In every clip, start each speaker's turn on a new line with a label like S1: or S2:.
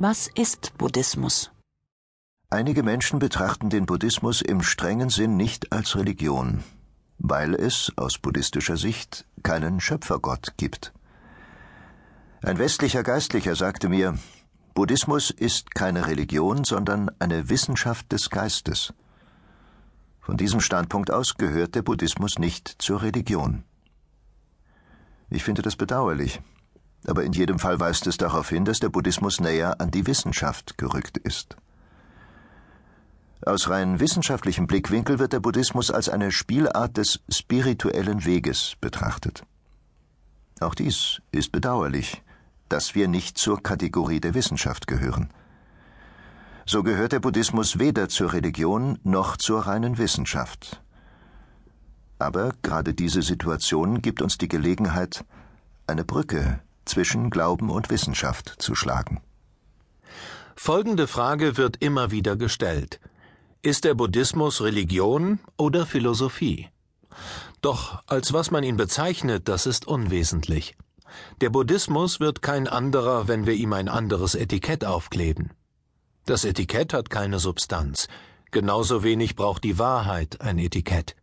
S1: Was ist Buddhismus?
S2: Einige Menschen betrachten den Buddhismus im strengen Sinn nicht als Religion, weil es aus buddhistischer Sicht keinen Schöpfergott gibt. Ein westlicher Geistlicher sagte mir, Buddhismus ist keine Religion, sondern eine Wissenschaft des Geistes. Von diesem Standpunkt aus gehört der Buddhismus nicht zur Religion. Ich finde das bedauerlich, aber in jedem Fall weist es darauf hin, dass der Buddhismus näher an die Wissenschaft gerückt ist. Aus rein wissenschaftlichem Blickwinkel wird der Buddhismus als eine Spielart des spirituellen Weges betrachtet. Auch dies ist bedauerlich, dass wir nicht zur Kategorie der Wissenschaft gehören. So gehört der Buddhismus weder zur Religion noch zur reinen Wissenschaft. Aber gerade diese Situation gibt uns die Gelegenheit, eine Brücke zwischen Glauben und Wissenschaft zu schlagen.
S3: Folgende Frage wird immer wieder gestellt. Ist der Buddhismus Religion oder Philosophie? Doch als was man ihn bezeichnet, das ist unwesentlich. Der Buddhismus wird kein anderer, wenn wir ihm ein anderes Etikett aufkleben. Das Etikett hat keine Substanz, genauso wenig braucht die Wahrheit ein Etikett.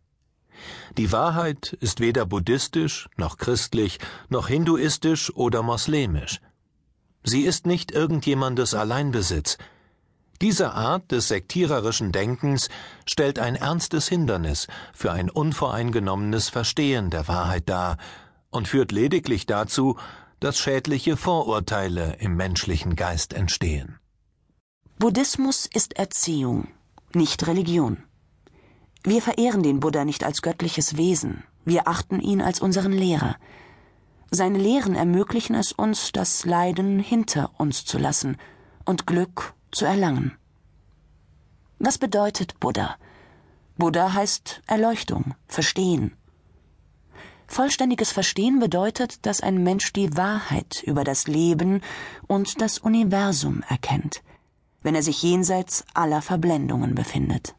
S3: Die Wahrheit ist weder buddhistisch, noch christlich, noch hinduistisch oder moslemisch. Sie ist nicht irgendjemandes Alleinbesitz, diese Art des sektiererischen Denkens stellt ein ernstes Hindernis für ein unvoreingenommenes Verstehen der Wahrheit dar und führt lediglich dazu, dass schädliche Vorurteile im menschlichen Geist entstehen.
S1: Buddhismus ist Erziehung, nicht Religion. Wir verehren den Buddha nicht als göttliches Wesen, wir achten ihn als unseren Lehrer. Seine Lehren ermöglichen es uns, das Leiden hinter uns zu lassen und Glück zu erlangen. Was bedeutet Buddha? Buddha heißt Erleuchtung, Verstehen. Vollständiges Verstehen bedeutet, dass ein Mensch die Wahrheit über das Leben und das Universum erkennt, wenn er sich jenseits aller Verblendungen befindet.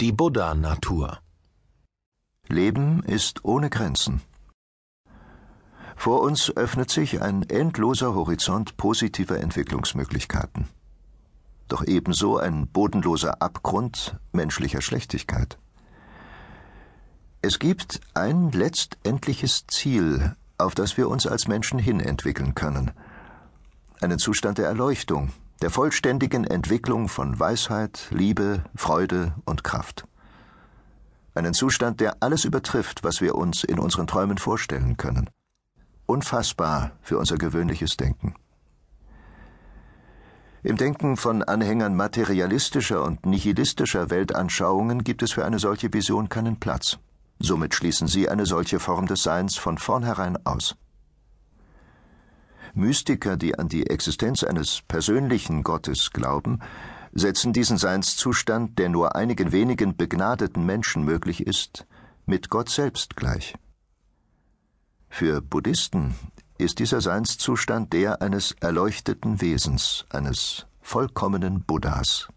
S3: Die Buddha-Natur.
S2: Leben ist ohne Grenzen. Vor uns öffnet sich ein endloser Horizont positiver Entwicklungsmöglichkeiten. Doch ebenso ein bodenloser Abgrund menschlicher Schlechtigkeit. Es gibt ein letztendliches Ziel, auf das wir uns als Menschen hin entwickeln können. Einen Zustand der Erleuchtung, der vollständigen Entwicklung von Weisheit, Liebe, Freude und Kraft. Einen Zustand, der alles übertrifft, was wir uns in unseren Träumen vorstellen können. Unfassbar für unser gewöhnliches Denken. Im Denken von Anhängern materialistischer und nihilistischer Weltanschauungen gibt es für eine solche Vision keinen Platz. Somit schließen sie eine solche Form des Seins von vornherein aus. Mystiker, die an die Existenz eines persönlichen Gottes glauben, setzen diesen Seinszustand, der nur einigen wenigen begnadeten Menschen möglich ist, mit Gott selbst gleich. Für Buddhisten ist dieser Seinszustand der eines erleuchteten Wesens, eines vollkommenen Buddhas,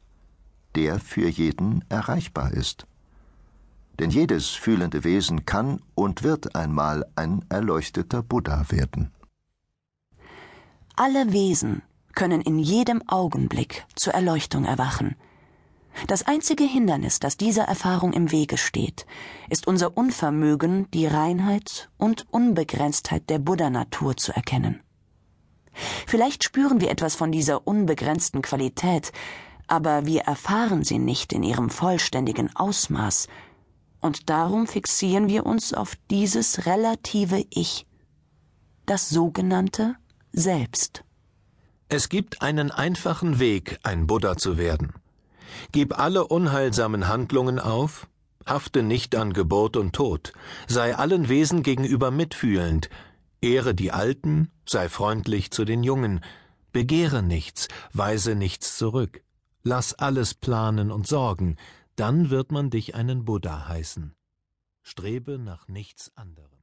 S2: der für jeden erreichbar ist. Denn jedes fühlende Wesen kann und wird einmal ein erleuchteter Buddha werden.
S1: Alle Wesen können in jedem Augenblick zur Erleuchtung erwachen. Das einzige Hindernis, das dieser Erfahrung im Wege steht, ist unser Unvermögen, die Reinheit und Unbegrenztheit der Buddha-Natur zu erkennen. Vielleicht spüren wir etwas von dieser unbegrenzten Qualität, aber wir erfahren sie nicht in ihrem vollständigen Ausmaß, und darum fixieren wir uns auf dieses relative Ich, das sogenannte selbst.
S3: Es gibt einen einfachen Weg, ein Buddha zu werden. Gib alle unheilsamen Handlungen auf, hafte nicht an Geburt und Tod, sei allen Wesen gegenüber mitfühlend, ehre die Alten, sei freundlich zu den Jungen, begehre nichts, weise nichts zurück, lass alles planen und sorgen, Dann wird man dich einen Buddha heißen. Strebe nach nichts anderem.